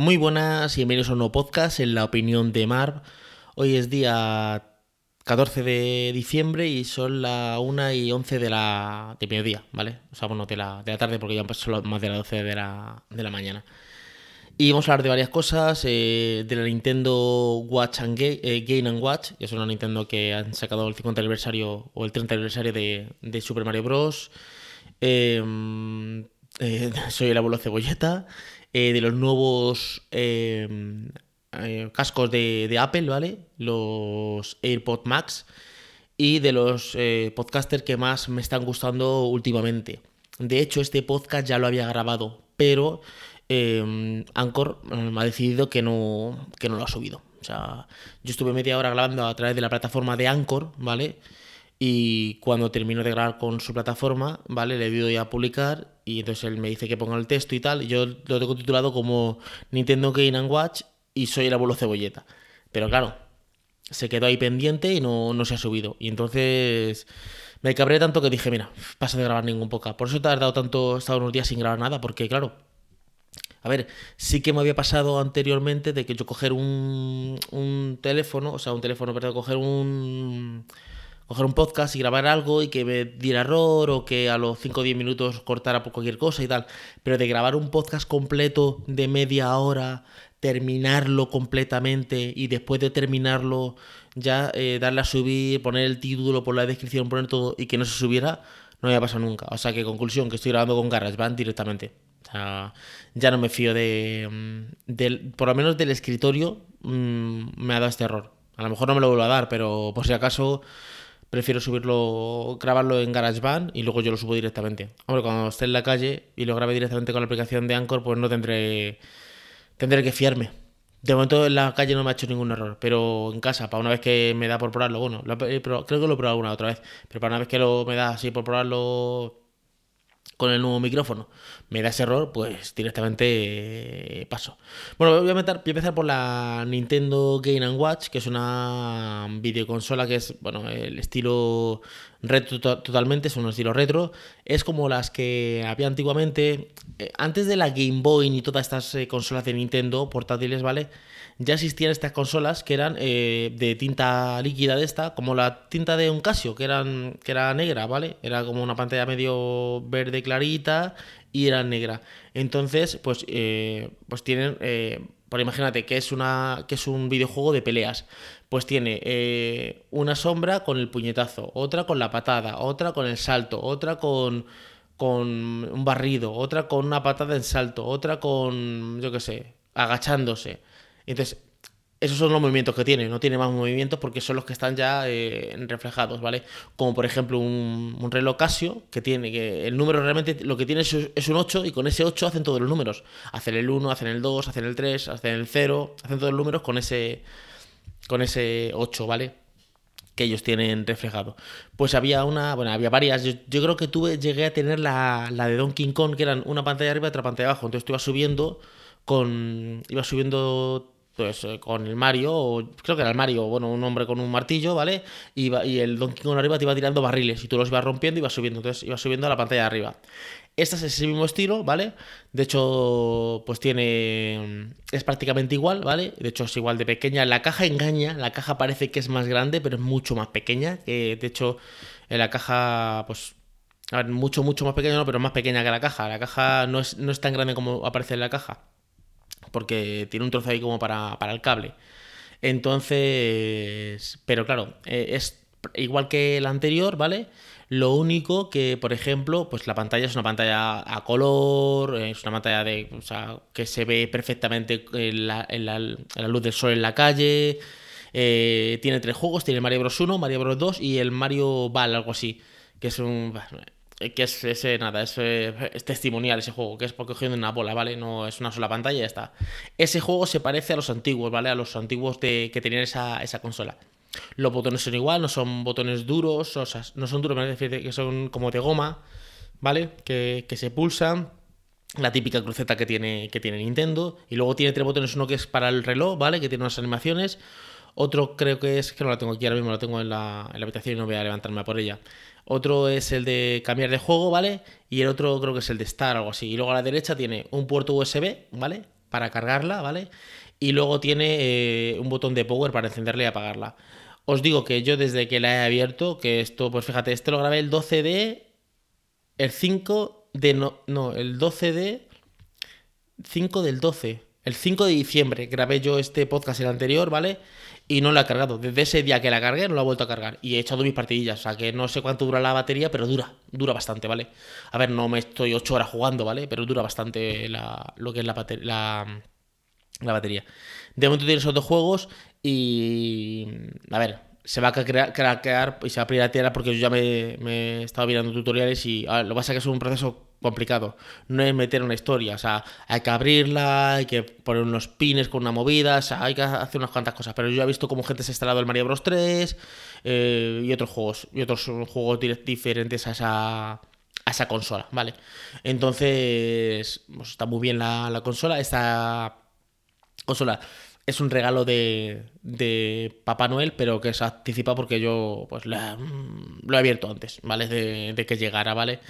Muy buenas y bienvenidos a un nuevo podcast en la opinión de Marv. Hoy es día 14 de diciembre y son las 1 y 11 de la de mediodía, ¿vale? O sea, bueno, de la, de la tarde porque ya son más de las 12 de la, de la mañana. Y vamos a hablar de varias cosas, eh, de la Nintendo Watch and Game, eh, Game and Watch, que es una Nintendo que han sacado el 50 aniversario o el 30 aniversario de, Super Mario Bros. Eh, eh, soy el abuelo cebolleta, eh, de los nuevos eh, cascos de, de, Apple, ¿vale? Los AirPod Max y de los podcasters que más me están gustando últimamente. De hecho, este podcast ya lo había grabado, pero Anchor me ha decidido que no, que no lo ha subido. O sea, yo estuve media hora grabando a través de la plataforma de Anchor, ¿vale? Y cuando termino de grabar con su plataforma, ¿vale? Le doy a publicar y entonces él me dice que ponga el texto y tal. Y yo lo tengo titulado como Nintendo Game and Watch y soy el abuelo cebolleta. Pero claro, se quedó ahí pendiente y no, no se ha subido. Y entonces me cabré tanto que dije, mira, paso de grabar ningún poca. Por eso he tardado tanto, he estado unos días sin grabar nada, porque claro, a ver, sí que me había pasado anteriormente de que yo coger un, un teléfono, o sea, un teléfono, perdón, coger un coger un podcast y grabar algo y que me diera error o que a los 5 o 10 minutos cortara por cualquier cosa y tal. Pero de grabar un podcast completo de media hora, terminarlo completamente y después de terminarlo ya eh, darle a subir, poner el título, por la descripción, poner todo y que no se subiera, no me ha pasado nunca. O sea que conclusión, que estoy grabando con GarageBand directamente. O sea, ya no me fío de, mm, del, por lo menos del escritorio, mmm, me ha dado este error. A lo mejor no me lo vuelvo a dar, pero por si acaso prefiero subirlo, grabarlo en GarageBand y luego yo lo subo directamente. Hombre, cuando esté en la calle y lo grabe directamente con la aplicación de Anchor, pues no tendré, tendré que fiarme. De momento en la calle no me ha hecho ningún error, pero en casa, para una vez que me da por probarlo, bueno, creo que lo he probado alguna otra vez, pero para una vez que lo, me da así por probarlo con el nuevo micrófono me da ese error, pues directamente eh, paso. Bueno, voy a, meter, empezar por la Nintendo Game Watch, que es una videoconsola que es, bueno, el estilo retro totalmente, es un estilo retro. Es como las que había antiguamente, eh, antes de la Game Boy y todas estas eh, consolas de Nintendo portátiles, ¿vale? ya existían estas consolas que eran eh, de tinta líquida de esta, como la tinta de un Casio, que, eran, que era negra, ¿vale? Era como una pantalla medio verde clarita y era negra. Entonces, pues, pues tienen, eh, por imagínate que es, una, que es un videojuego de peleas, pues tiene eh, una sombra con el puñetazo, otra con la patada, otra con el salto, otra con con un barrido, otra con una patada en salto, otra con, yo qué sé, agachándose. Entonces, esos son los movimientos que tiene, no tiene más movimientos porque son los que están ya eh, reflejados, ¿vale? Como por ejemplo un, reloj Casio que tiene que el número realmente lo que tiene es, un 8 y con ese 8 hacen todos los números. Hacen el 1, hacen el 2, hacen el 3, hacen el 0, hacen todos los números con ese con ese 8, ¿vale? Que ellos tienen reflejado. Pues había una, bueno, había varias. Yo, yo creo que tuve, llegué a tener la, la de Donkey Kong, que eran una pantalla arriba y otra pantalla abajo. Entonces tú ibas subiendo con. iba subiendo pues con el Mario, o creo que era el Mario, bueno, un hombre con un martillo, ¿vale? Y, el Donkey Kong arriba te iba tirando barriles y tú los ibas rompiendo y ibas subiendo, entonces ibas subiendo a la pantalla de arriba. Esta es ese mismo estilo, ¿vale? De hecho, pues tiene. Es prácticamente igual, ¿vale? De hecho, es igual de pequeña. La caja engaña, la caja parece que es más grande, pero es mucho más pequeña. Que de hecho, la caja, pues. A ver, mucho, mucho más pequeña, no, pero más pequeña que la caja. La caja no es, no es tan grande como aparece en la caja porque tiene un trozo ahí como para, para el cable. Entonces, pero claro, eh, es igual que el anterior, ¿vale? Lo único que, por ejemplo, pues la pantalla es una pantalla a color, es una pantalla de, o sea, que se ve perfectamente en la, la luz del sol en la calle. Eh, tiene tres juegos, tiene Mario Bros 1, Mario Bros 2 y el Mario Ball, algo así, que es un que es ese, nada, es, es, testimonial ese juego, que es porque cogiendo una bola, ¿vale? No es una sola pantalla y ya está. Ese juego se parece a los antiguos, ¿vale? A los antiguos de, que tenían esa, esa consola. Los botones son igual, no son botones duros, o sea, no son duros, me refiero que son como de goma, ¿vale? Que, que se pulsan. La típica cruceta que tiene, que tiene Nintendo. Y luego tiene tres botones, uno que es para el reloj, ¿vale? Que tiene unas animaciones. Otro creo que es, que no la tengo aquí ahora mismo, la tengo en la, en la habitación y no voy a levantarme por ella. Otro es el de cambiar de juego, ¿vale? Y el otro creo que es el de Star, algo así. Y luego a la derecha tiene un puerto USB, ¿vale? para cargarla, ¿vale? Y luego tiene eh, un botón de power para encenderla y apagarla. Os digo que yo desde que la he abierto, que esto, pues fíjate, este lo grabé el 12 de... El 5 de... No, no el 12 de... 5 del 12. El 5 de diciembre grabé yo este podcast el anterior, ¿vale? Y no lo he cargado. Desde ese día que la cargué no lo he vuelto a cargar. Y he echado mis partidillas. O sea que no sé cuánto dura la batería, pero dura. Dura bastante, ¿vale? A ver, no me estoy 8 horas jugando, ¿vale? Pero dura bastante lo que es la, la, la batería. De momento tienes otros juegos y... A ver, se va a craquear y se va a piratear porque yo ya me, he estado mirando tutoriales y lo que pasa es que es un proceso complicado. No es meter una historia, o sea, hay que abrirla, hay que poner unos pines con una movida, o sea, hay que hacer unas cuantas cosas. Pero yo he visto cómo gente se ha instalado el Mario Bros 3 eh, y otros juegos, y otros juegos diferentes a esa, a esa consola, ¿vale? Entonces, pues está muy bien la, la consola, esta consola es un regalo de, de, Papá Noel, pero que se anticipa porque yo pues mm, lo he abierto antes, ¿vale? De, que llegara, ¿vale?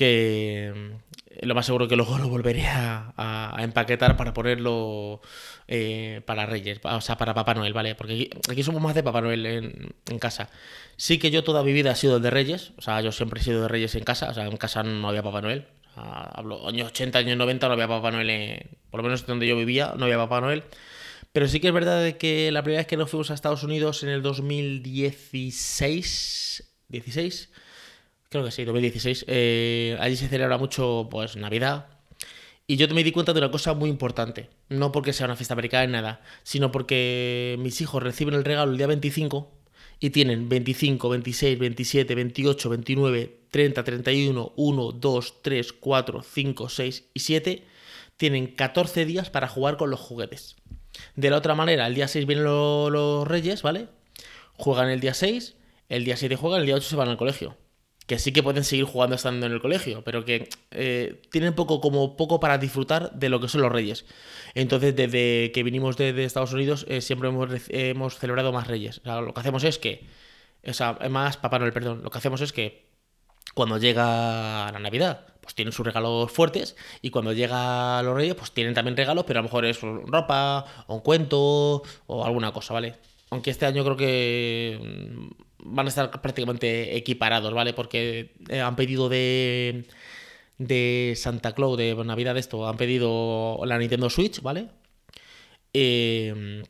Mm, lo más seguro que luego lo volveré a, empaquetar para ponerlo eh, para Reyes, o sea, para Papá Noel, ¿vale? Porque aquí, somos más de Papá Noel en, casa. Sí que yo toda mi vida he sido de Reyes, o sea, yo siempre he sido de Reyes en casa, o sea, en casa no había Papá Noel. hablo años 80, años 90 no había Papá Noel, por lo menos donde yo vivía no había Papá Noel. Pero sí que es verdad de que la primera vez que nos fuimos a Estados Unidos en el 2016, 16, creo que sí, 2016, eh, allí se celebra mucho pues Navidad. Y yo me di cuenta de una cosa muy importante, no porque sea una fiesta americana ni nada, sino porque mis hijos reciben el regalo el día 25 y tienen 25, 26, 27, 28, 29, 30, 31, 1, 2, 3, 4, 5, 6 y 7, tienen 14 días para jugar con los juguetes. De la otra manera, el día 6 vienen los Reyes, ¿vale? Juegan el día 6, el día 7 juegan, el día 8 se van al colegio. Que sí que pueden seguir jugando estando en el colegio, pero que eh, tienen poco, como poco para disfrutar de lo que son los Reyes. Entonces, desde que vinimos de, Estados Unidos, eh, siempre hemos, celebrado más Reyes. O sea, lo que hacemos es que. O sea, más Papá Noel, perdón. Lo que hacemos es que cuando llega la Navidad, pues tienen sus regalos fuertes y cuando llega los reyes, pues tienen también regalos, pero a lo mejor es ropa o un cuento o alguna cosa, ¿vale? Aunque este año creo que van a estar prácticamente equiparados, ¿vale? Porque eh, han pedido de, de Santa Claus, de Navidad esto, han pedido la Nintendo Switch, ¿vale? Eh,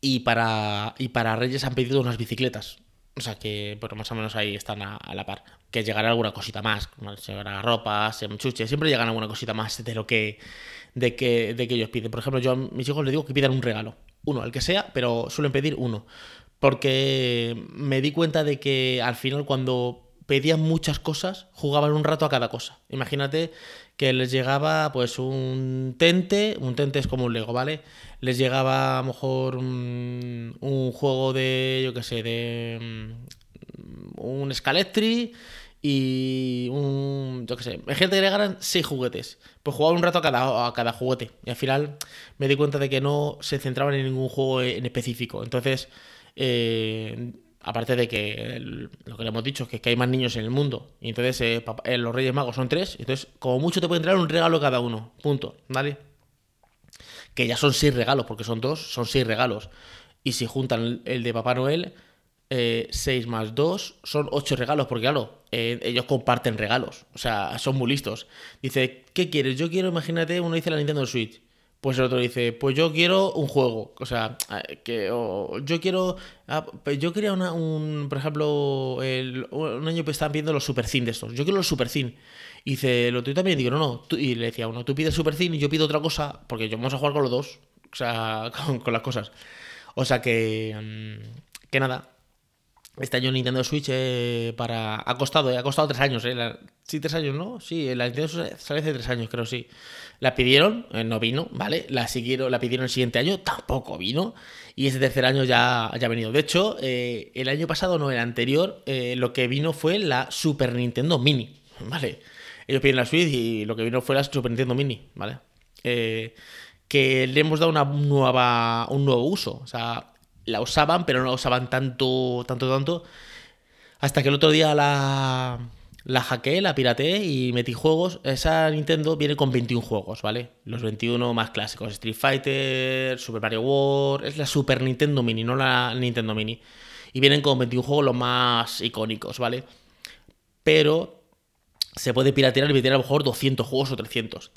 y, para, y para Reyes han pedido unas bicicletas. O sea que, bueno, más o menos ahí están a, la par. Que llegará alguna cosita más. Llegará ropa, chuche. Siempre llegan alguna cosita más de lo que, de que, de que ellos piden. Por ejemplo, yo a mis hijos les digo que pidan un regalo. Uno, el que sea, pero suelen pedir uno. Porque me di cuenta de que al final cuando pedían muchas cosas, jugaban un rato a cada cosa. Imagínate que les llegaba pues un tente, un tente es como un Lego, ¿vale? Les llegaba a lo mejor un, juego de, yo qué sé, de mm, un Scalectri y un, yo qué sé, imagínate que le ganan seis juguetes. Pues jugaba un rato a cada, a cada juguete. Y al final me di cuenta de que no se centraban en ningún juego en específico. Entonces, eh, aparte de que lo que le hemos dicho es que, hay más niños en el mundo. Y entonces eh, eh, los Reyes Magos son tres. Entonces, como mucho te pueden traer un regalo cada uno. Punto. ¿Vale? Que ya son seis regalos, porque son dos, son seis regalos. Y si juntan el de Papá Noel, seis más dos son ocho regalos, porque claro, ellos comparten regalos. O sea, son muy listos. Dice, ¿qué quieres? Yo quiero, imagínate, uno dice la Nintendo Switch. Pues el otro dice, pues yo quiero un juego. O sea, que yo quiero. Yo quería una, un. Por ejemplo, un año que estaban viendo los Super Cine de estos. Yo quiero los Super Cine. Y dice, el otro también digo, no, no. y le decía uno, tú pides Super Cine y yo pido otra cosa, porque yo vamos a jugar con los dos. O sea, con, las cosas. O sea que. Mm, que nada. Este año Nintendo Switch eh, para. Ha costado, eh, ha costado tres años, eh. sí, tres años, ¿no? Sí, la Nintendo Switch sale hace tres años, creo, sí. La pidieron, eh, no vino, ¿vale? La siguieron, la pidieron el siguiente año, tampoco vino. Y ese tercer año ya, ya ha venido. De hecho, eh, el año pasado, no, el anterior, eh, lo que vino fue la Super Nintendo Mini, ¿vale? Ellos piden la Switch y lo que vino fue la Super Nintendo Mini, ¿vale? que le hemos dado una nueva, un nuevo uso. O sea, la usaban, pero no la usaban tanto, tanto, tanto. Hasta que el otro día la la hackeé, la pirateé y metí juegos. Esa Nintendo viene con 21 juegos, ¿vale? Los 21 más clásicos. Street Fighter, Super Mario World. Es la Super Nintendo Mini, no la Nintendo Mini. Y vienen con 21 juegos los más icónicos, ¿vale? Pero se puede piratear y meter a lo mejor 200 juegos o 300.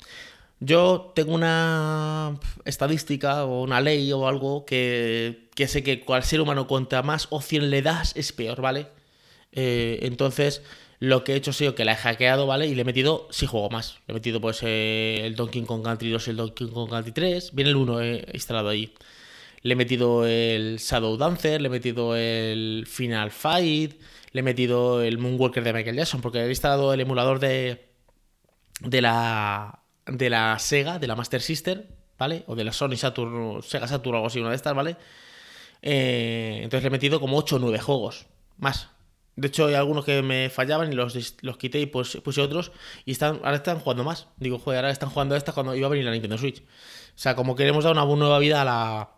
Yo tengo una estadística o una ley o algo que, que sé que cual ser humano cuanta más opción le das es peor, ¿vale? Eh, entonces lo que he hecho ha sido que la he hackeado, ¿vale? Y le he metido, sí juego más. Le he metido pues eh, el Donkey Kong Country 2 y el Donkey Kong Country 3. Viene el 1 eh, instalado ahí. Le he metido el Shadow Dancer, le he metido el Final Fight, le he metido el Moonwalker de Michael Jackson, porque he instalado el emulador de, de, la, de la Sega, de la Master System, ¿vale? O de la Sony Saturn, Sega Saturn o algo así, una de estas, ¿vale? Eh, entonces le he metido como 8 o 9 juegos, más. De hecho, hay algunos que me fallaban y los, los quité y pues, puse otros. Y están, ahora están jugando más. Digo, joder, ahora están jugando a esta cuando iba a venir la Nintendo Switch. O sea, como que hemos dado una nueva vida a la,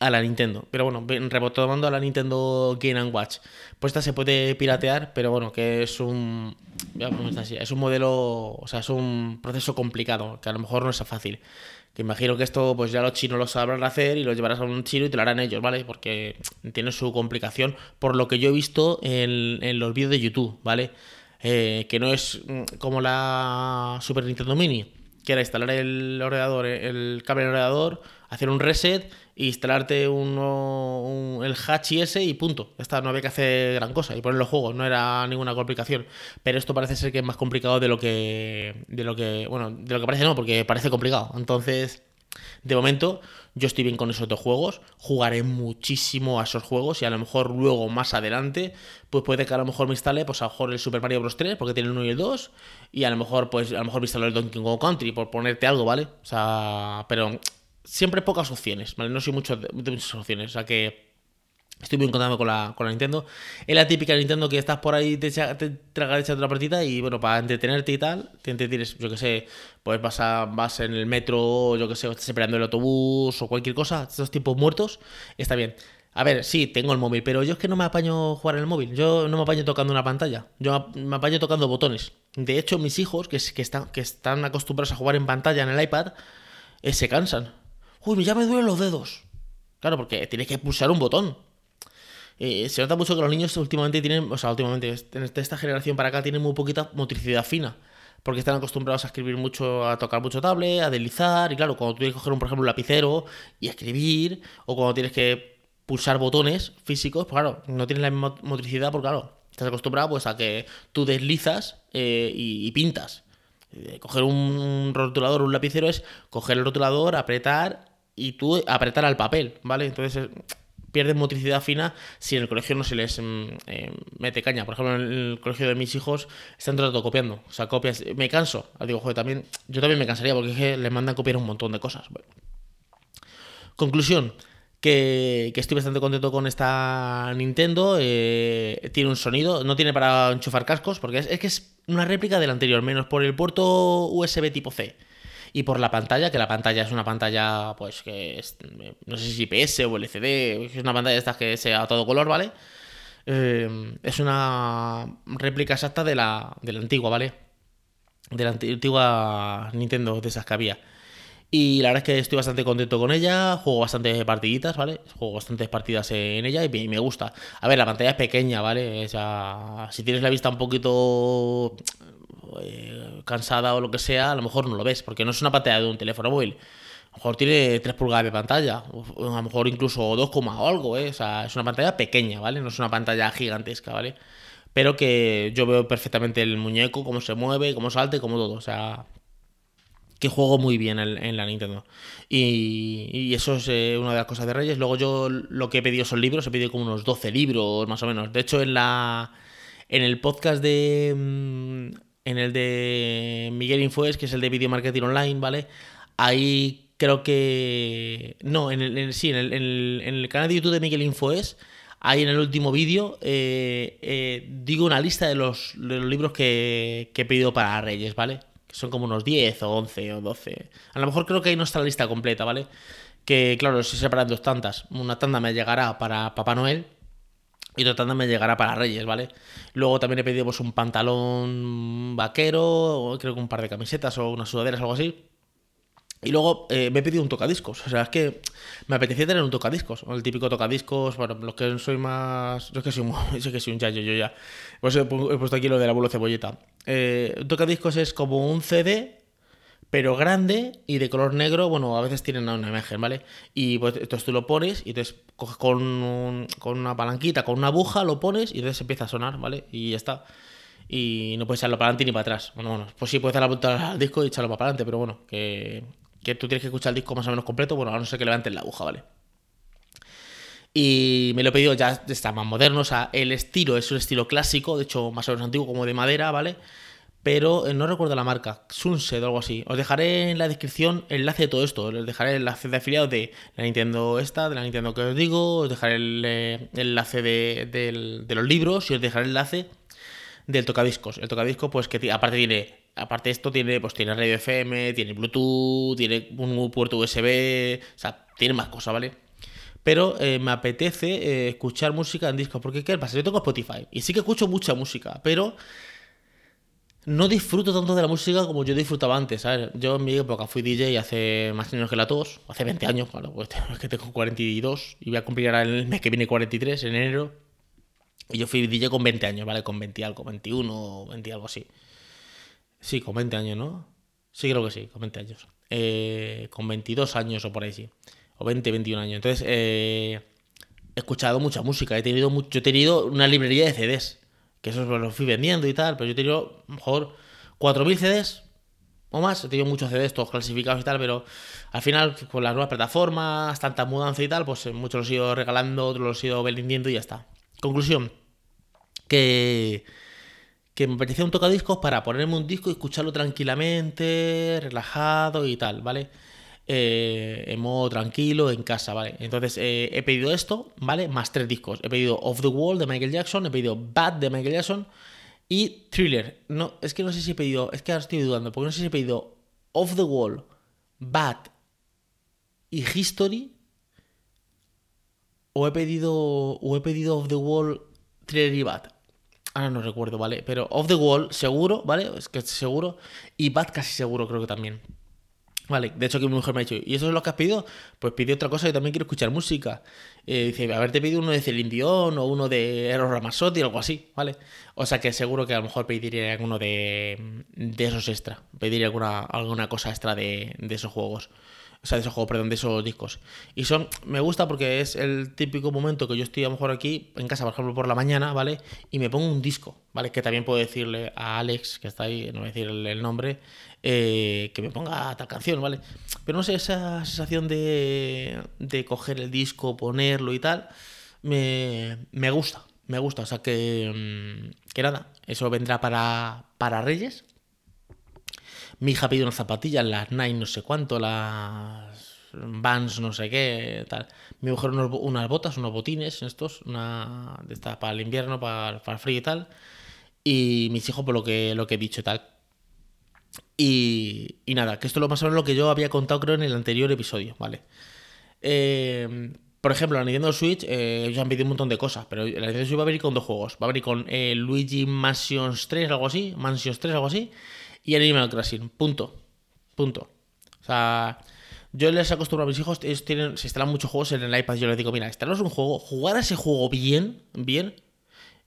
a la Nintendo. Pero bueno, retomando a la Nintendo Game Watch. Pues esta se puede piratear, pero bueno, que es un. Es un modelo. O sea, es un proceso complicado, que a lo mejor no es fácil. Que imagino que esto, pues ya los chinos lo sabrán hacer y lo llevarás a un chino y te lo harán ellos, ¿vale? Porque tiene su complicación, por lo que yo he visto en, los vídeos de YouTube, ¿vale? Eh, que no es mm, como la Super Nintendo Mini, que era instalar el ordenador, el cable del ordenador, hacer un reset instalarte un, el Hachi ese y punto. Ya no había que hacer gran cosa y poner los juegos, no era ninguna complicación. Pero esto parece ser que es más complicado de lo que. de lo que. Bueno, de lo que parece no, porque parece complicado. Entonces. De momento, yo estoy bien con esos dos juegos. Jugaré muchísimo a esos juegos y a lo mejor luego, más adelante, pues puede que a lo mejor me instale, pues a lo mejor el Super Mario Bros. 3, porque tiene el 1 y el 2. Y a lo mejor, pues a lo mejor me instalo el Donkey Kong Country, por ponerte algo, ¿vale? O sea, pero siempre pocas opciones, ¿vale? No soy mucho de, muchas opciones, o sea que estoy muy contento con la, con la Nintendo. Es la típica Nintendo que estás por ahí, te, te tragas echando una partida y bueno, para entretenerte y tal, te entretienes, yo que sé, pues vas, a, vas en el metro, yo que sé, estás esperando el autobús o cualquier cosa, estos tiempos muertos, está bien. A ver, sí, tengo el móvil, pero yo es que no me apaño jugar en el móvil. Yo no me apaño tocando una pantalla. Yo me apaño tocando botones. De hecho, mis hijos, que, que, están, que están acostumbrados a jugar en pantalla en el iPad, eh, se cansan uy, ya me duelen los dedos. Claro, porque tienes que pulsar un botón. Eh, se nota mucho que los niños últimamente tienen, o sea, últimamente, de esta generación para acá, tienen muy poquita motricidad fina. Porque están acostumbrados a escribir mucho, a tocar mucho tablet, a deslizar. Y claro, cuando tú tienes que coger, un, por ejemplo, un lapicero y escribir, o cuando tienes que pulsar botones físicos, pues claro, no tienes la misma motricidad, porque claro, estás acostumbrado pues a que tú deslizas eh, y, pintas. Eh, coger un rotulador, un lapicero es coger el rotulador, apretar y tú apretar al papel, ¿vale? Entonces eh, pierden motricidad fina si en el colegio no se les mm, eh, mete caña. Por ejemplo, en el colegio de mis hijos están todo copiando. O sea, copias. Me canso. Digo, joder, también. Yo también me cansaría porque es que les mandan copiar un montón de cosas. Conclusión. Que, estoy bastante contento con esta Nintendo. Eh, tiene un sonido, no tiene para enchufar cascos, porque es, es que es una réplica del anterior, menos por el puerto USB tipo C y por la pantalla, que la pantalla es una pantalla, pues que es, no sé si IPS o LCD, es una pantalla de estas que sea a todo color, ¿vale? Eh, es una réplica exacta de la, de la antigua, ¿vale? De la antigua Nintendo de esas que había. Y la verdad es que estoy bastante contento con ella, juego bastantes partiditas, ¿vale? Juego bastantes partidas en ella y me gusta. A ver, la pantalla es pequeña, ¿vale? O sea, si tienes la vista un poquito eh, cansada o lo que sea, a lo mejor no lo ves, porque no es una pantalla de un teléfono móvil. A lo mejor tiene 3 pulgadas de pantalla, o a lo mejor incluso 2, o algo, ¿eh? Es una pantalla pequeña, ¿vale? No es una pantalla gigantesca, ¿vale? Pero que yo veo perfectamente el muñeco, cómo se mueve, cómo salta y cómo todo. O sea, que juego muy bien en, la Nintendo. Y, eso es eh, una de las cosas de Reyes. Luego yo lo que he pedido son libros, he pedido como unos 12 libros más o menos. De hecho, en la en el podcast de mm, en el de Miguel Infoes, que es el de Video Marketing Online, ¿vale? Ahí creo que... No, en el, sí, en el, canal de YouTube de Miguel Infoes, ahí en el último vídeo, eh, eh, digo una lista de los, libros que, he pedido para Reyes, ¿vale? Que son como unos 10 o 11 o 12. A lo mejor creo que ahí no está la lista completa, ¿vale? Que claro, estoy separando dos tantas. Una tanda me llegará para Papá Noel Y tratando me llegará para Reyes, ¿vale? Luego también he pedido pues, un pantalón vaquero, creo que un par de camisetas o unas sudaderas algo así. Y luego eh, me he pedido un tocadiscos. O sea, es que me apetecía tener un tocadiscos. El típico tocadiscos. Bueno, los que soy más. Yo es que soy, yo que soy un chayo, yo ya. Pues he, puesto aquí lo del abuelo cebolleta. Eh, un tocadiscos es como un CD, pero grande y de color negro. Bueno, a veces tienen una imagen, ¿vale? Y pues entonces tú lo pones y entonces coges con, con una palanquita, con una aguja, lo pones y entonces empieza a sonar, ¿vale? Y ya está y no puedes echarlo para adelante ni para atrás. Bueno, bueno, pues sí puedes dar la vuelta al disco y echarlo para adelante, pero bueno, que que tú tienes que escuchar el disco más o menos completo, bueno, a no ser que levantes la aguja, ¿vale? Y me lo he pedido ya, está más moderno, o sea, el estilo es un estilo clásico, de hecho más o menos antiguo, como de madera, ¿vale? Pero eh, no recuerdo la marca, Sunset o algo así. Os dejaré en la descripción el enlace de todo esto, os dejaré el enlace de afiliados de la Nintendo esta, de la Nintendo que os digo, os dejaré el, eh, enlace de, los libros y os dejaré el enlace del tocadiscos. El tocadiscos, pues que aparte tiene aparte de esto tiene, pues tiene radio FM, tiene Bluetooth, tiene un puerto USB, o sea, tiene más cosas, ¿vale? Pero eh, me apetece escuchar música en disco, porque ¿qué pasa? Yo tengo Spotify y sí que escucho mucha música, pero no disfruto tanto de la música como yo disfrutaba antes, ¿sabes? Yo en mi época fui DJ hace más años que la todos, hace 20 años, claro, pues es que tengo 42 y voy a cumplir ahora el mes que viene 43, en enero. Y yo fui DJ con 20 años, ¿vale? Con 20 algo, 21, 20 algo así. Sí, con 20 años, ¿no? Sí, creo que sí, con 20 años. Eh, con 22 años o por ahí, sí. O 20, 21 años. Entonces, eh, he escuchado mucha música. He tenido mucho, he tenido una librería de CDs. Que eso lo fui vendiendo y tal. Pero yo he tenido, mejor, 4.000 CDs o más. He tenido muchos CDs, todos clasificados y tal. Pero al final, con las nuevas plataformas, tanta mudanza y tal, pues eh, muchos los he ido regalando, otros los he ido vendiendo y ya está. Conclusión. Que que me apetecía un tocadiscos para ponerme un disco y escucharlo tranquilamente, relajado y tal, ¿vale? Eh, en modo tranquilo, en casa, ¿vale? Entonces eh, he pedido esto, ¿vale? Más tres discos. He pedido Off the Wall de Michael Jackson, he pedido Bad de Michael Jackson y Thriller. No, es que no sé si he pedido, es que ahora estoy dudando, porque no sé si he pedido Off the Wall, Bad y History o he pedido o he pedido Off the Wall, Thriller y Bad. Ahora no recuerdo, ¿vale? Pero Off the Wall, seguro, ¿vale? Es que seguro. Y Bad casi seguro, creo que también. Vale, de hecho que mi mujer me ha dicho, ¿y eso es lo que has pedido? Pues pide otra cosa, yo también quiero escuchar música. Eh, dice, haberte pedido uno de Celine Dion o uno de Eros Ramazzotti o algo así, ¿vale? O sea que seguro que a lo mejor pediría alguno de, de esos extra, pediría alguna, alguna cosa extra de, de esos juegos. O sea, de esos juegos, perdón, de esos discos. Y son, me gusta porque es el típico momento que yo estoy a lo mejor aquí en casa, por ejemplo, por la mañana, ¿vale? Y me pongo un disco, ¿vale? Que también puedo decirle a Alex, que está ahí, no voy a decir el nombre, eh, que me ponga tal canción, ¿vale? Pero no sé, esa sensación de, de coger el disco, ponerlo y tal, me, me gusta, me gusta. O sea que, mm, que nada, eso vendrá para, para Reyes, mi hija pidió unas zapatillas, las Nike no sé cuánto, las Vans no sé qué, tal. Mi mujer unas botas, unos botines estos, una de estas para el invierno, para, para, el frío y tal. Y mis hijos por lo que, lo que he dicho y tal. Y, y nada, que esto es lo más o menos lo que yo había contado creo en el anterior episodio, ¿vale? Eh, por ejemplo, la Nintendo Switch, eh, ellos han pedido un montón de cosas, pero la Nintendo Switch va a venir con dos juegos. Va a venir con eh, Luigi Mansions 3, algo así, Mansions 3, algo así, y Animal Crossing. Punto. Punto. O sea, yo les acostumbro a mis hijos, ellos tienen, se instalan muchos juegos en el iPad. Yo les digo, mira, instalaros un juego, jugar a ese juego bien, bien,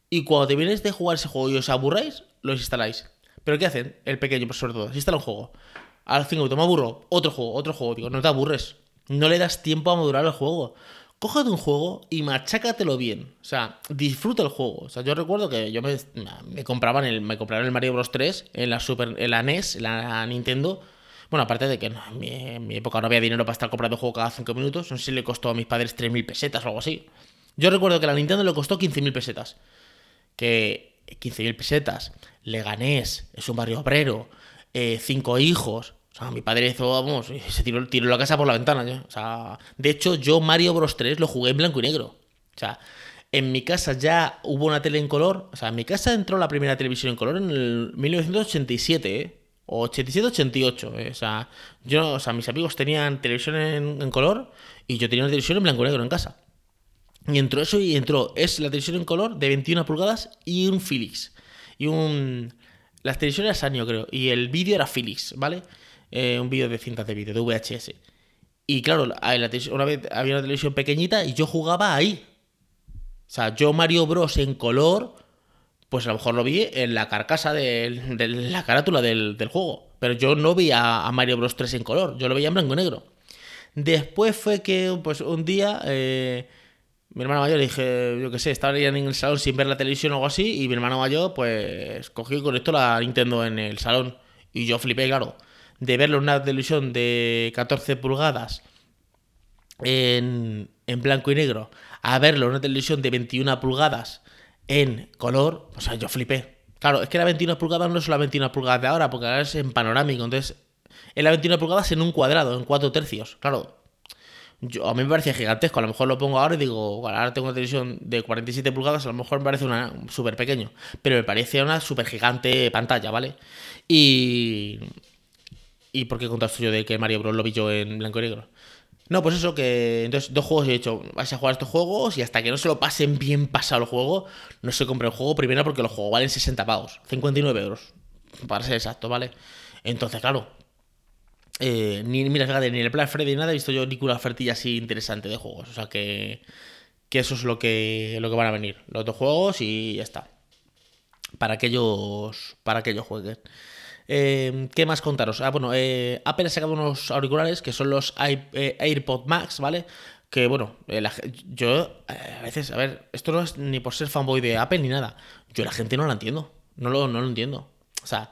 y cuando te vienes de jugar ese juego y os aburráis, los instaláis. Pero ¿qué hacen? El pequeño, pues sobre todo, se instala un juego. Al fin me aburro, otro juego, otro juego. Digo, no te aburres. No le das tiempo a madurar el juego cógete un juego y machácatelo bien. O sea, disfruta el juego. O sea, yo recuerdo que yo me, me compraban el, me compraban el Mario Bros 3 en la Super, en la NES, en la Nintendo. Bueno, aparte de que en mi, época no había dinero para estar comprando juego cada 5 minutos, no sé si le costó a mis padres 3.000 pesetas o algo así. Yo recuerdo que la Nintendo le costó 15.000 pesetas. Que 15.000 pesetas, le ganés, es un barrio obrero, eh, cinco hijos, mi padre hizo, vamos, se tiró, tiró la casa por la ventana. O sea, de hecho, yo Mario Bros 3 lo jugué en blanco y negro. O sea, en mi casa ya hubo una tele en color. O sea, en mi casa entró la primera televisión en color en el 1987, ¿eh? O 87-88. ¿eh? O sea, yo, o sea, mis amigos tenían televisión en, color y yo tenía una televisión en blanco y negro en casa. Y entró eso y entró. Es la televisión en color de 21 pulgadas y un Philips. Y un. La televisión era Sanyo, creo. Y el vídeo era Philips, ¿vale? Eh, un vídeo de cintas de vídeo, de VHS. Y claro, una vez había una televisión pequeñita y yo jugaba ahí. O sea, yo Mario Bros. en color, pues a lo mejor lo vi en la carcasa de, la carátula del, juego. Pero yo no vi a, Mario Bros. 3 en color, yo lo veía en blanco y negro. Después fue que, pues un día, eh, mi hermano mayor dije, yo qué sé, estaba en el salón sin ver la televisión o algo así, y mi hermano mayor, pues, cogió y conectó la Nintendo en el salón. Y yo flipé, claro de verlo en una televisión de 14 pulgadas en, blanco y negro a verlo en una televisión de 21 pulgadas en color, o sea, yo flipé. Claro, es que la 21 pulgadas no es la 21 pulgadas de ahora, porque ahora es en panorámico, entonces es la 21 pulgadas en un cuadrado, en cuatro tercios. Claro, yo, a mí me parecía gigantesco, a lo mejor lo pongo ahora y digo, ahora tengo una televisión de 47 pulgadas, a lo mejor me parece una súper pequeño, pero me parecía una súper gigante pantalla, ¿vale? Y, ¿Y por qué contaste yo de que Mario Bros lo vi yo en blanco y negro? No, pues eso, que entonces dos juegos he dicho, vais a jugar estos juegos y hasta que no se lo pasen bien pasado el juego, no se compre el juego, primero porque los juegos valen 60 pavos, 59 euros, para ser exacto, ¿vale? Entonces, claro, eh, ni, mira, fíjate, ni el Black Friday ni nada he visto yo ninguna ofertilla así interesante de juegos, o sea que, que eso es lo que, lo que van a venir, los dos juegos y ya está, para que ellos, para que ellos jueguen. Em, ¿Qué más contaros? Ah, bueno, eh, Apple ha sacado unos auriculares que son los eh, AirPod Max, ¿vale? Que bueno, eh, yo a veces, a ver, esto no es ni por ser fanboy de Apple ni nada. Yo la gente no la entiendo. No lo, no lo entiendo. O sea,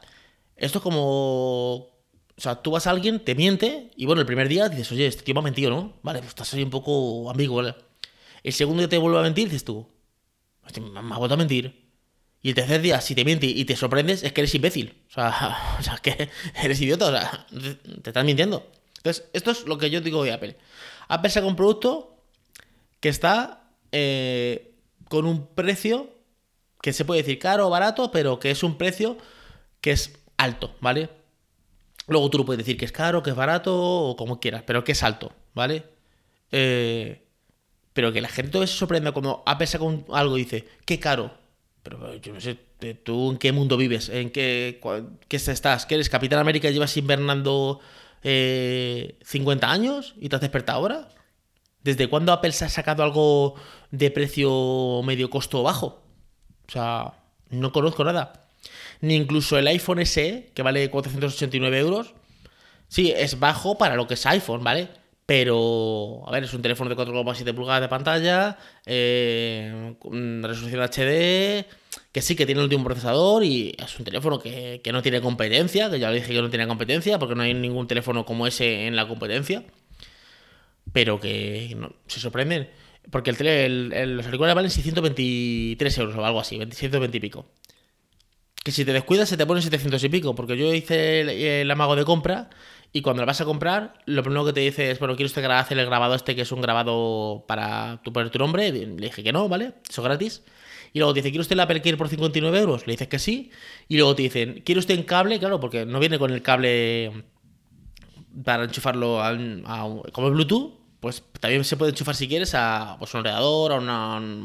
esto es como. O sea, tú vas a alguien, te miente, y bueno, el primer día dices, oye, este tío me ha mentido, ¿no? Vale, pues estás ahí un poco ambiguo, ¿vale? El segundo día te vuelve a mentir, dices tú, me ha vuelto a mentir. Y el tercer día, si te miente y te sorprendes, es que eres imbécil. O sea, o sea que eres idiota. O sea, te estás mintiendo. Entonces, esto es lo que yo digo de Apple. Apple saca un producto que está eh, con un precio que se puede decir caro o barato, pero que es un precio que es alto, ¿vale? Luego tú lo puedes decir que es caro, que es barato o como quieras, pero que es alto, ¿vale? Eh, pero que la gente se sorprenda cuando Apple saca algo y dice, qué caro. Pero yo no sé, ¿tú en qué mundo vives? ¿En qué, qué estás? ¿Que eres Capitán América llevas invernando 50 eh, años y te has despertado ahora? ¿Desde cuándo Apple se ha sacado algo de precio medio costo bajo? O sea, no conozco nada. Ni incluso el iPhone SE, que vale 489 euros. Sí, es bajo para lo que es iPhone, ¿vale? Pero, a ver, es un teléfono de 4,7 pulgadas de pantalla, eh, resolución HD, que sí que tiene el último procesador y es un teléfono que, no tiene competencia, que ya lo dije que no tiene competencia, porque no hay ningún teléfono como ese en la competencia. Pero que se sorprenden, porque el, los auriculares valen 623 euros o algo así, 720 y pico. Que si te descuidas se te ponen 700 y pico, porque yo hice el amago de compra y cuando la vas a comprar, lo primero que te dice es, bueno, quiero usted hacer el grabado este que es un grabado para tu poner tu nombre. Le dije que no, ¿vale? Eso es gratis. Y luego te dice, ¿quiere usted la Apple Care por 59 euros? Le dices que sí. Y luego te dicen, ¿quiere usted en cable? Claro, porque no viene con el cable para enchufarlo a, como Bluetooth. Pues también se puede enchufar si quieres a, pues, un ordenador, a, un,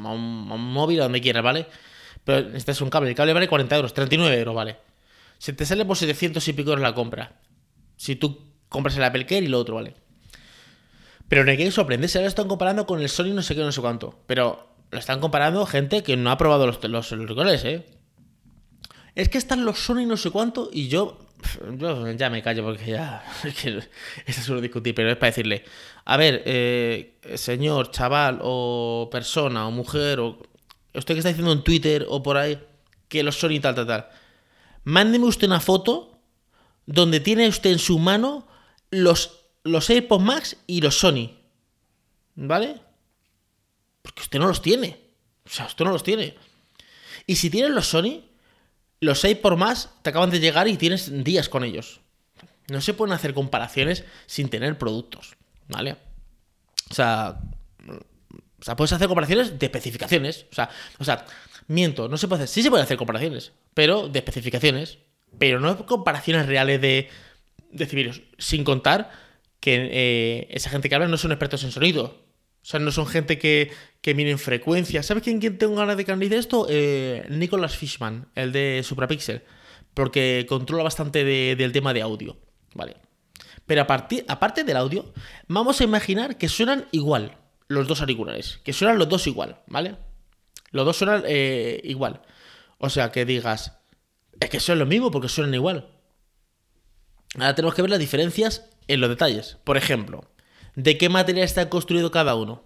móvil, a donde quieras, ¿vale? Pero este es un cable. El cable vale 40 euros, 39 euros, ¿vale? Se te sale por 700 y pico euros la compra. Si tú compras el Apple Care y lo otro, ¿vale? Pero no hay que sorprenderse, ahora están comparando con el Sony no sé qué, no sé cuánto. Pero lo están comparando gente que no ha probado los, los, ¿eh? Es que están los Sony no sé cuánto y yo, yo ya me callo porque ya es que es solo discutir, pero es para decirle, a ver, eh, señor, chaval o persona o mujer o usted que está diciendo en Twitter o por ahí que los Sony tal, tal, tal, mándeme usted una foto donde tiene usted en su mano los, los AirPods Max y los Sony. ¿Vale? Porque usted no los tiene. O sea, usted no los tiene. Y si tienes los Sony, los AirPods Max te acaban de llegar y tienes días con ellos. No se pueden hacer comparaciones sin tener productos. ¿Vale? O sea, o sea, puedes hacer comparaciones de especificaciones. O sea, o sea, miento, no se puede hacer. Sí se pueden hacer comparaciones, pero de especificaciones pero no comparaciones reales de decibeles, sin contar que eh, esa gente que habla no son expertos en sonido. O sea, no son gente que, que miren frecuencias. ¿Sabes quién, quién tengo ganas de que analice esto? Eh, Nicholas Fishman, el de Suprapixel. Porque controla bastante del tema de audio. Vale. Pero a partir, aparte del audio, vamos a imaginar que suenan igual los dos auriculares. Que suenan los dos igual, ¿vale? Los dos suenan eh, igual. O sea, que digas, es que son lo mismo porque suenan igual. Ahora tenemos que ver las diferencias en los detalles. Por ejemplo, ¿de qué material está construido cada uno?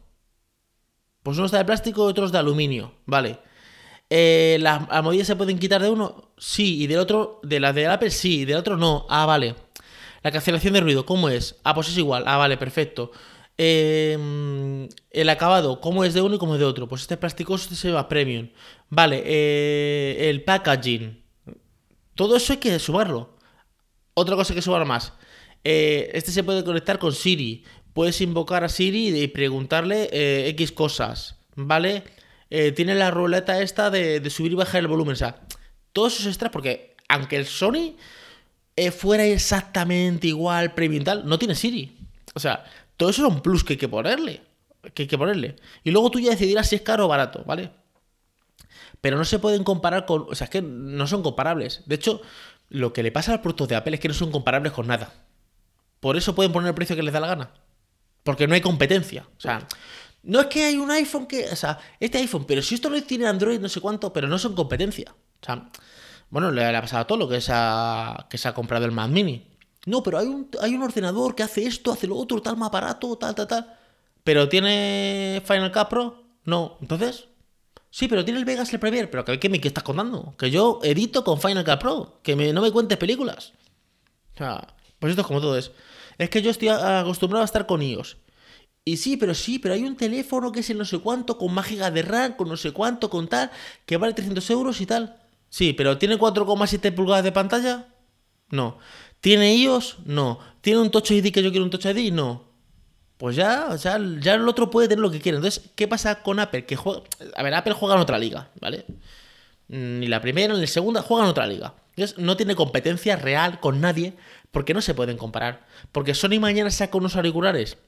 Pues uno está de plástico y otro es de aluminio, ¿vale? Eh, ¿Las almohadillas se pueden quitar de uno? Sí, y del otro, de las de Apple sí, y del otro no. Ah, vale. La cancelación de ruido, ¿cómo es? Ah, pues es igual. Ah, vale, perfecto. Em, el acabado, ¿cómo es de uno y cómo es de otro? Pues este plástico este se llama premium. Vale, eh, el packaging. Todo eso hay que sumarlo. Otra cosa que sumar más. Eh, este se puede conectar con Siri. Puedes invocar a Siri y preguntarle eh, X cosas. ¿Vale? tiene la ruleta esta de, subir y bajar el volumen. O sea, todos esos extras, porque aunque el Sony fuera exactamente igual, premium no tiene Siri. O sea, todo eso es un plus que hay que ponerle. Que hay que ponerle. Y luego tú ya decidirás si es caro o barato, ¿vale? Pero no se pueden comparar con. O sea, es que no son comparables. De hecho, lo que le pasa a los productos de Apple es que no son comparables con nada. Por eso pueden poner el precio que les da la gana. Porque no hay competencia. O sea, no es que hay un iPhone que. O sea, este iPhone, pero si esto no tiene Android, no sé cuánto, pero no son competencia. O sea, bueno, le, ha pasado a todo lo que se ha, que se ha comprado el Mac Mini. No, pero hay un, hay un ordenador que hace esto, hace lo otro, tal, más barato, tal, tal, tal. Pero tiene Final Cut Pro. No, entonces. Sí, pero tiene el Vegas el Premiere. Pero ¿qué, me estás contando? Que yo edito con Final Cut Pro. Que no me cuentes películas. O sea, pues esto es como todo es. Es que yo estoy acostumbrado a estar con iOS. Y sí, pero sí, pero hay un teléfono que es el no sé cuánto, con más gigas de RAM, con no sé cuánto, con tal, que vale 300 euros y tal. Sí, pero ¿tiene 4,7 pulgadas de pantalla? No. ¿Tiene iOS? No. ¿Tiene un Touch ID que yo quiero un Touch ID? No. Pues ya, ya, ya el otro puede tener lo que quiera. Entonces, ¿qué pasa con Apple? Que juega. A ver, Apple juega en otra liga, ¿vale? Ni la primera ni la segunda juega en otra liga. Entonces, no tiene competencia real con nadie porque no se pueden comparar. Porque Sony mañana saca unos auriculares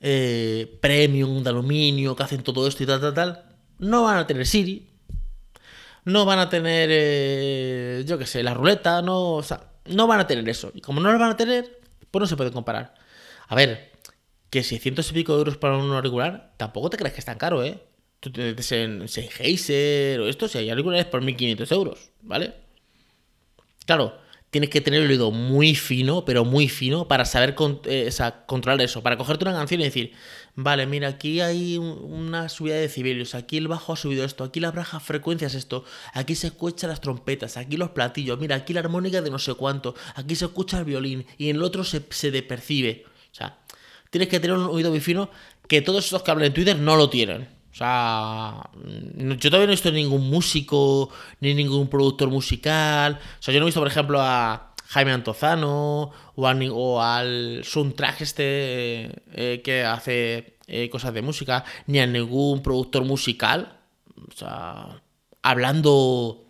eh, premium de aluminio que hacen todo esto y tal, tal, tal. No van a tener Siri. No van a tener, eh, yo qué sé, la ruleta. No, o sea, no van a tener eso. Y como no lo van a tener, pues no se pueden comparar. A ver, que 600 y pico de euros para un auricular, tampoco te crees que es tan caro, ¿eh? Tú te metes en Sennheiser o esto, si hay auriculares por 1500 euros, ¿vale? Claro, tienes que tener el oído muy fino, pero muy fino, para saber eh, controlar eso. Para cogerte una canción y decir, vale, mira, aquí hay una subida de decibelios, aquí el bajo ha subido esto, aquí la baja frecuencia es esto, aquí se escuchan las trompetas, aquí los platillos, mira, aquí la armónica de no sé cuánto, aquí se escucha el violín y en el otro se, se percibe. O sea, tienes que tener un oído muy fino que todos estos que hablan en Twitter no lo tienen. O sea, yo todavía no he visto ningún músico, ni ningún productor musical. O sea, yo no he visto, por ejemplo, a Jaime Antozano o, al soundtrack este eh, que hace eh, cosas de música, ni a ningún productor musical. O sea, hablando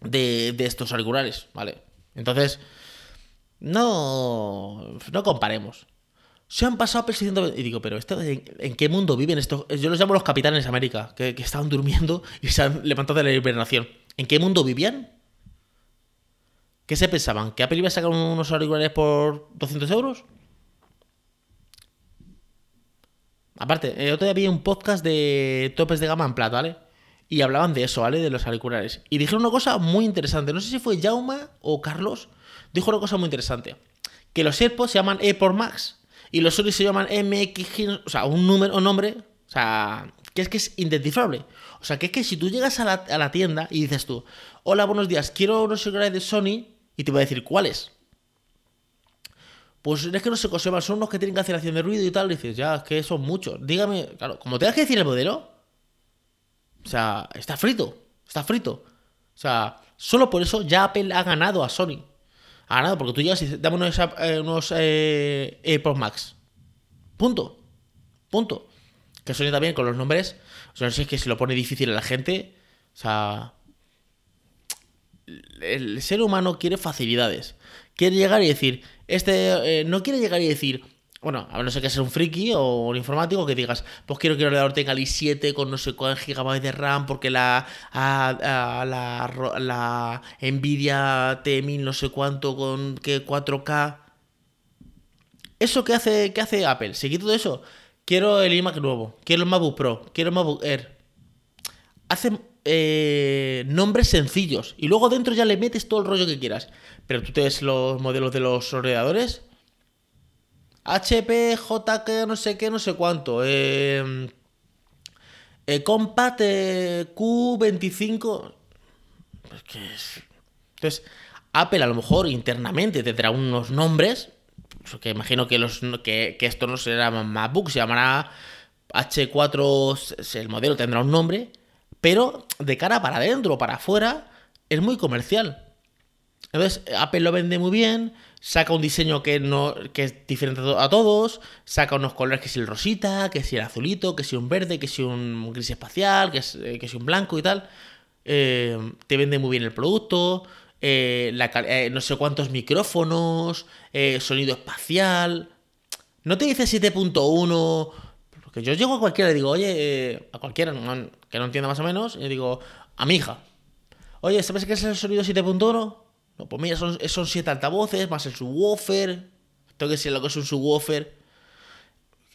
de, de estos auriculares, ¿vale? Entonces, no, no comparemos se han pasado persiguiendo. Y digo, pero ¿en, qué mundo viven estos? Yo los llamo los capitanes de América, que, estaban durmiendo y se han levantado de la hibernación. ¿En qué mundo vivían? ¿Qué se pensaban? ¿Que Apple iba a sacar unos auriculares por 200 euros? Aparte, eh, otro día había un podcast de topes de gama en plata, ¿vale? Y hablaban de eso, ¿vale? De los auriculares. Y dijeron una cosa muy interesante. No sé si fue Jauma o Carlos. Dijo una cosa muy interesante. Que los AirPods se llaman AirPods Max y los Sony se llaman MX, o sea, un número o nombre, o sea, que es que es identificable. O sea, que es que si tú llegas a la, tienda y dices tú, hola, buenos días, quiero unos celulares de Sony, y te voy a decir cuáles. Pues es que no se conservan, son unos que tienen cancelación de ruido y tal, y dices, ya, es que son muchos. Dígame, claro, como tengas que decir el modelo, o sea, está frito, está frito. O sea, solo por eso ya Apple ha ganado a Sony. Ah, nada, porque tú llegas y dame unos, eh, unos eh, Max. Punto. Punto. Que suene también con los nombres. O sea, no sé si es que se lo pone difícil a la gente. O sea. El ser humano quiere facilidades. Quiere llegar y decir. Este. Eh, no quiere llegar y decir. Bueno, a no ser que seas un friki o un informático que digas, pues quiero que el ordenador tenga el i7 con no sé cuántos gigabytes de RAM porque la, la, la Nvidia T1000 no sé cuánto con que 4K. ¿Eso qué hace, qué hace Apple? Si quito todo eso, quiero el iMac nuevo, quiero el MacBook Pro, quiero el MacBook Air. Hace eh, nombres sencillos y luego dentro ya le metes todo el rollo que quieras. Pero tú te ves los modelos de los ordenadores HP, JK, no sé qué, no sé cuánto. Eh, eh, eh, Q25. Entonces, Apple a lo mejor internamente tendrá unos nombres. Que imagino que, los, que, que esto no será MacBook, se llamará H4. El modelo tendrá un nombre. Pero de cara para adentro, para afuera, es muy comercial. Entonces, Apple lo vende muy bien saca un diseño que, no, que es diferente a todos, saca unos colores que si el rosita, que si el azulito, que si un verde, que si un gris espacial, que, es, eh, que si un blanco y tal. Eh, te vende muy bien el producto, eh, no sé cuántos micrófonos, sonido espacial. No te dice 7.1, porque yo llego a cualquiera y digo, oye, a cualquiera que no entienda más o menos, y digo, a mi hija, oye, ¿sabes qué es el sonido 7.1? No, pues mira, son, son siete altavoces, más el subwoofer. Tengo que decir lo que es un subwoofer.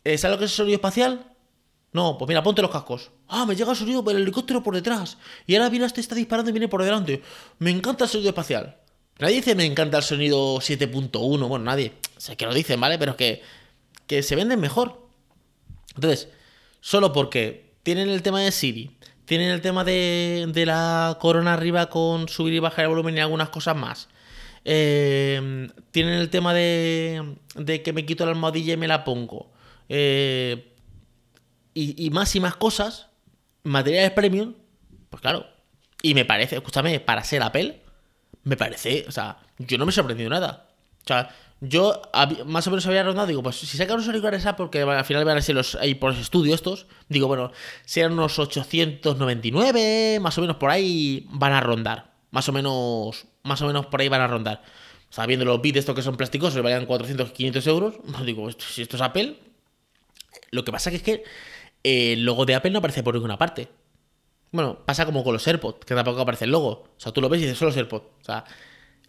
Eh, ¿Sabes lo que es el sonido espacial? No, pues mira, ponte los cascos. Ah, me llega el sonido del helicóptero por detrás. Y ahora viene este está disparando y viene por delante. Me encanta el sonido espacial. Nadie dice me encanta el sonido 7.1. Bueno, nadie. Sé que lo dicen, ¿vale? Pero es que, que se venden mejor. Entonces, solo porque tienen el tema de Siri, tienen el tema de, la corona arriba con subir y bajar el volumen y algunas cosas más. Eh, tienen el tema de, de, que me quito la almohadilla y me la pongo. Eh, y, más y más cosas. Materiales premium. Pues claro. Y me parece, escúchame, para ser Apple, me parece, o sea, yo no me he sorprendido nada. O sea, yo más o menos había rondado, digo, pues si sacan unos auriculares Apple, porque al final van a ser los, por los estudios estos, digo, bueno, serán unos 899, más o menos por ahí van a rondar. Más o menos, más o menos por ahí van a rondar. O sea, viendo los bits estos que son plásticos, se valían 400, 500 euros. Pues digo, si esto es Apple, lo que pasa es que eh, el logo de Apple no aparece por ninguna parte. Bueno, pasa como con los AirPods, que tampoco aparece el logo. O sea, tú lo ves y dices, son los AirPods. O sea,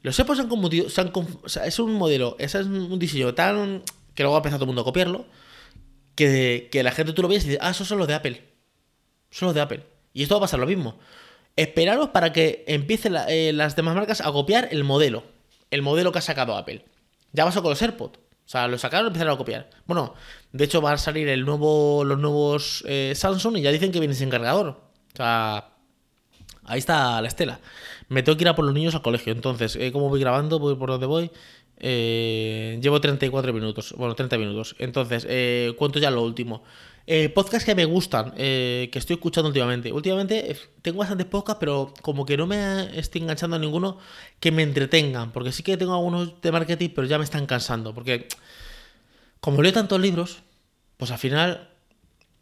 los se han, o sea, es un modelo, es un diseño tan. que luego ha empezado todo el mundo a copiarlo. Que, que la gente tú lo ves y dices, ah, esos son los de Apple. Son los de Apple. Y esto va a pasar lo mismo. Esperaros para que empiecen eh, las demás marcas a copiar el modelo. El modelo que ha sacado Apple. Ya pasó con los AirPods. O sea, lo sacaron y empezaron a copiar. Bueno, de hecho van a salir el nuevo, los nuevos eh, Samsung y ya dicen que viene sin cargador. O sea, ahí está la estela me tengo que ir a por los niños al colegio. Entonces, eh, ¿cómo voy grabando? Voy por donde voy. Eh, llevo 34 minutos, bueno, 30 minutos. Entonces, eh, cuento ya lo último. Eh, podcasts que me gustan, que estoy escuchando últimamente. Últimamente tengo bastantes podcasts, pero como que no me estoy enganchando a ninguno que me entretengan. Porque sí que tengo algunos de marketing, pero ya me están cansando. Porque como leo tantos libros, pues al final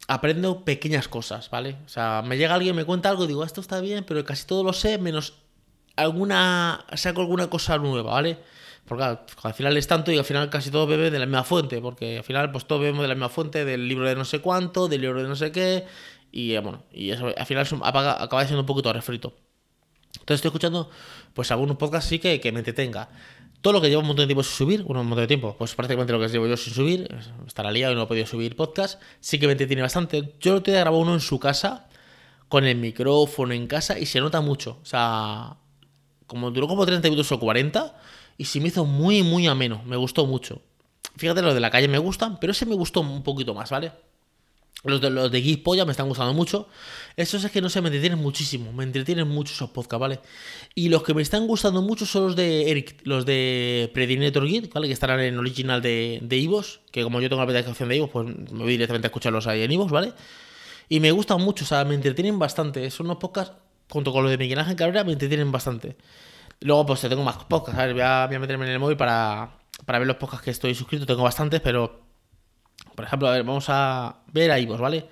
aprendo pequeñas cosas, ¿vale? O sea, me llega alguien, me cuenta algo, digo, esto está bien, pero casi todo lo sé, menos alguna. saco alguna cosa nueva, ¿vale? Porque al final es tanto y al final casi todo bebe de la misma fuente, porque al final pues todos bebemos de la misma fuente, del libro de no sé cuánto, del libro de no sé qué, y eh, bueno, y eso al final acaba siendo un poquito refrito. Entonces estoy escuchando pues algunos podcasts sí que, que me entretenga. Todo lo que lleva un montón de tiempo sin subir, un montón de tiempo, pues prácticamente lo que llevo yo sin subir, estará liado y no he podido subir podcast, sí que me entretiene bastante. Yo te he grabado uno en su casa, con el micrófono en casa, y se nota mucho. O sea, como duró como 30 minutos o 40 y se me hizo muy, muy ameno. Me gustó mucho. Fíjate, los de la calle me gustan, pero ese me gustó un poquito más, ¿vale? Los de, los de Geek Polla me están gustando mucho. Esos es que no sé, me entretienen muchísimo. Me entretienen mucho esos podcasts, ¿vale? Y los que me están gustando mucho son los de Eric, los de Predinator Geek, ¿vale? Que estarán en original de, de Ivos. Que como yo tengo la aplicación de Ivos, pues me voy directamente a escucharlos ahí en Ivos, ¿vale? Y me gustan mucho, o sea, me entretienen bastante. Son unos podcasts junto con lo de Miguel Ángel Cabrera, me entretienen bastante. Luego, pues tengo más podcasts, a ver, voy a, meterme en el móvil para, ver los podcasts que estoy suscrito. Tengo bastantes, pero, por ejemplo, a ver, vamos a ver a Ivos, ¿vale?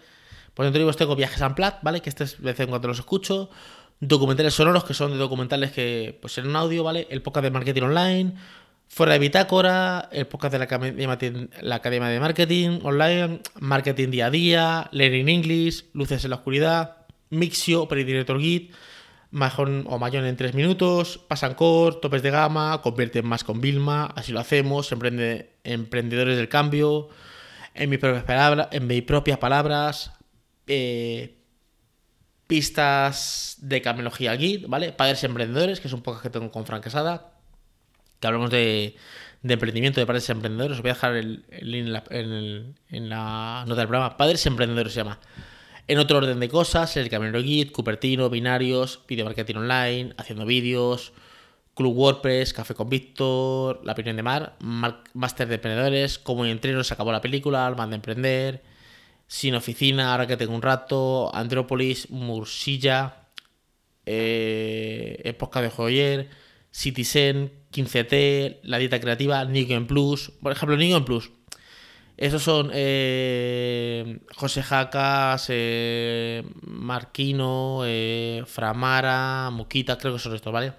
Por dentro de Ivos tengo Viajes a Plat, ¿vale? Que este es de vez en cuando los escucho. Documentales sonoros, que son de documentales que, pues en un audio, ¿vale? El podcast de marketing online. Fuera de Bitácora, el podcast de la la Academia de Marketing Online, Marketing Día a Día, Learning English, Luces en la Oscuridad, Mixio, Predirector Git, Majón o Mayón en 3 minutos, Pasan Core, Topes de Gama, Convierten más con Vilma, Así lo hacemos, emprende, Emprendedores del Cambio, en mis propias palabras, en mis propias palabras eh, pistas de camelogía Git, ¿vale? Padres Emprendedores, que es un podcast que tengo con Frank Quesada, que hablamos de, emprendimiento de padres emprendedores. Os voy a dejar el, link en la, nota del programa. Padres emprendedores se llama. En otro orden de cosas, el Camino Git, Cupertino, Binarios, Video Marketing Online, Haciendo Vídeos, Club WordPress, Café con Víctor, La Opinión de Mar, Máster de Emprendedores, Cómo entreno se acabó la película, Alma de Emprender, Sin Oficina, ahora que tengo un rato, Andrópolis, Mursilla, eh, Época de Joyer, Citizen, 15T, La Dieta Creativa, Nico Plus. Por ejemplo, Nico Plus. Esos son eh, José Jacas, eh, Marquino, eh, Framara, Muquita, creo que son estos, ¿vale?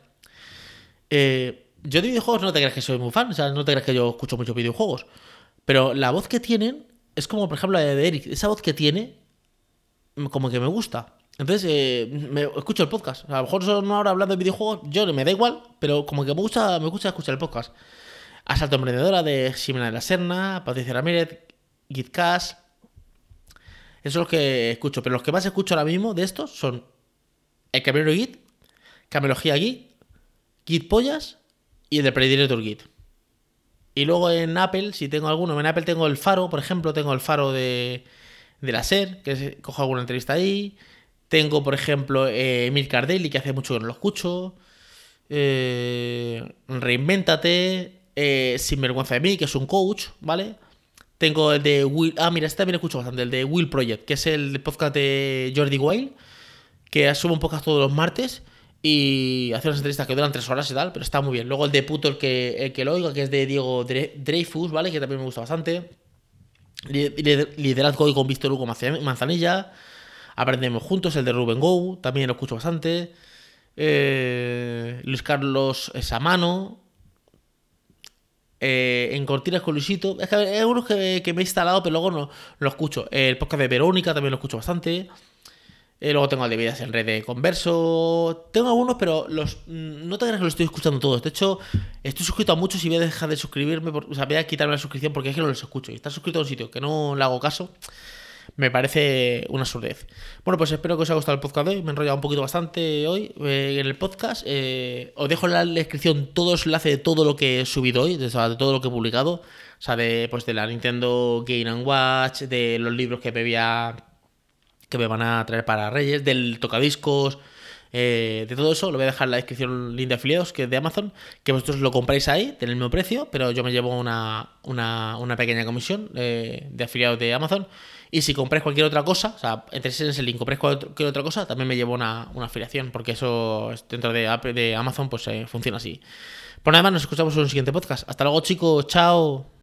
yo de videojuegos no te creas que soy muy fan, o sea, no te creas que yo escucho muchos videojuegos. Pero la voz que tienen es como, por ejemplo, la de Eric. Esa voz que tiene, como que me gusta. Entonces, me escucho el podcast. A lo mejor son una hora hablando de videojuegos, yo me da igual, pero como que me gusta, me gusta escuchar el podcast. Asalto Emprendedora de Ximena de la Serna, Patricia Ramírez, Gitcast. Eso es lo que escucho. Pero los que más escucho ahora mismo de estos son el Camino Git, Camelogía Git, Git Pollas y el de Predirector Git. Y luego en Apple, si tengo alguno, en Apple tengo el faro, por ejemplo, tengo el faro de, de la SER, que cojo alguna entrevista ahí. Tengo, por ejemplo, eh, Emil Cardelli, que hace mucho que no lo escucho. Eh, Reinvéntate, eh, Sinvergüenza de mí, que es un coach, ¿vale? Tengo el de Will. Ah, mira, este también escucho bastante, el de Will Project, que es el podcast de Jordi Wild, que sube un podcast todos los martes y hace unas entrevistas que duran tres horas y tal, pero está muy bien. Luego el de Puto, que, el que lo oiga, que es de Diego Dreyfus, ¿vale? Que también me gusta bastante. Liderazgo hoy con Víctor Hugo Manzanilla. Aprendemos juntos, el de Ruben Go, también lo escucho bastante. Eh, Luis Carlos Samano, eh, en Cortinas con Luisito. Es que hay unos que, me he instalado, pero luego no lo escucho. El podcast de Verónica también lo escucho bastante. Eh, luego tengo el de Vidas en Red de Converso. Tengo algunos, pero los no te creas que los estoy escuchando todos. De hecho, estoy suscrito a muchos y voy a dejar de suscribirme. o sea, voy a quitarme la suscripción porque es que no los escucho. Y estar suscrito a un sitio que no le hago caso me parece una surdez. Bueno, pues espero que os haya gustado el podcast de hoy. Me he enrollado un poquito bastante hoy eh, en el podcast. Eh, os dejo en la descripción todos los enlaces de todo lo que he subido hoy, de, todo lo que he publicado. O sea, de, pues de la Nintendo Game Watch, de los libros que me, que me van a traer para Reyes, del tocadiscos. Eh, de todo eso, lo voy a dejar en la descripción link de afiliados, que es de Amazon, que vosotros lo compráis ahí, tiene el mismo precio, pero yo me llevo una, una, pequeña comisión de afiliados de Amazon. Y si compráis cualquier otra cosa, o sea, entréis en ese link, compráis cualquier otra cosa, también me llevo una, afiliación, porque eso dentro de, Amazon pues eh, funciona así. Por nada más, nos escuchamos en un siguiente podcast. Hasta luego, chicos. Chao.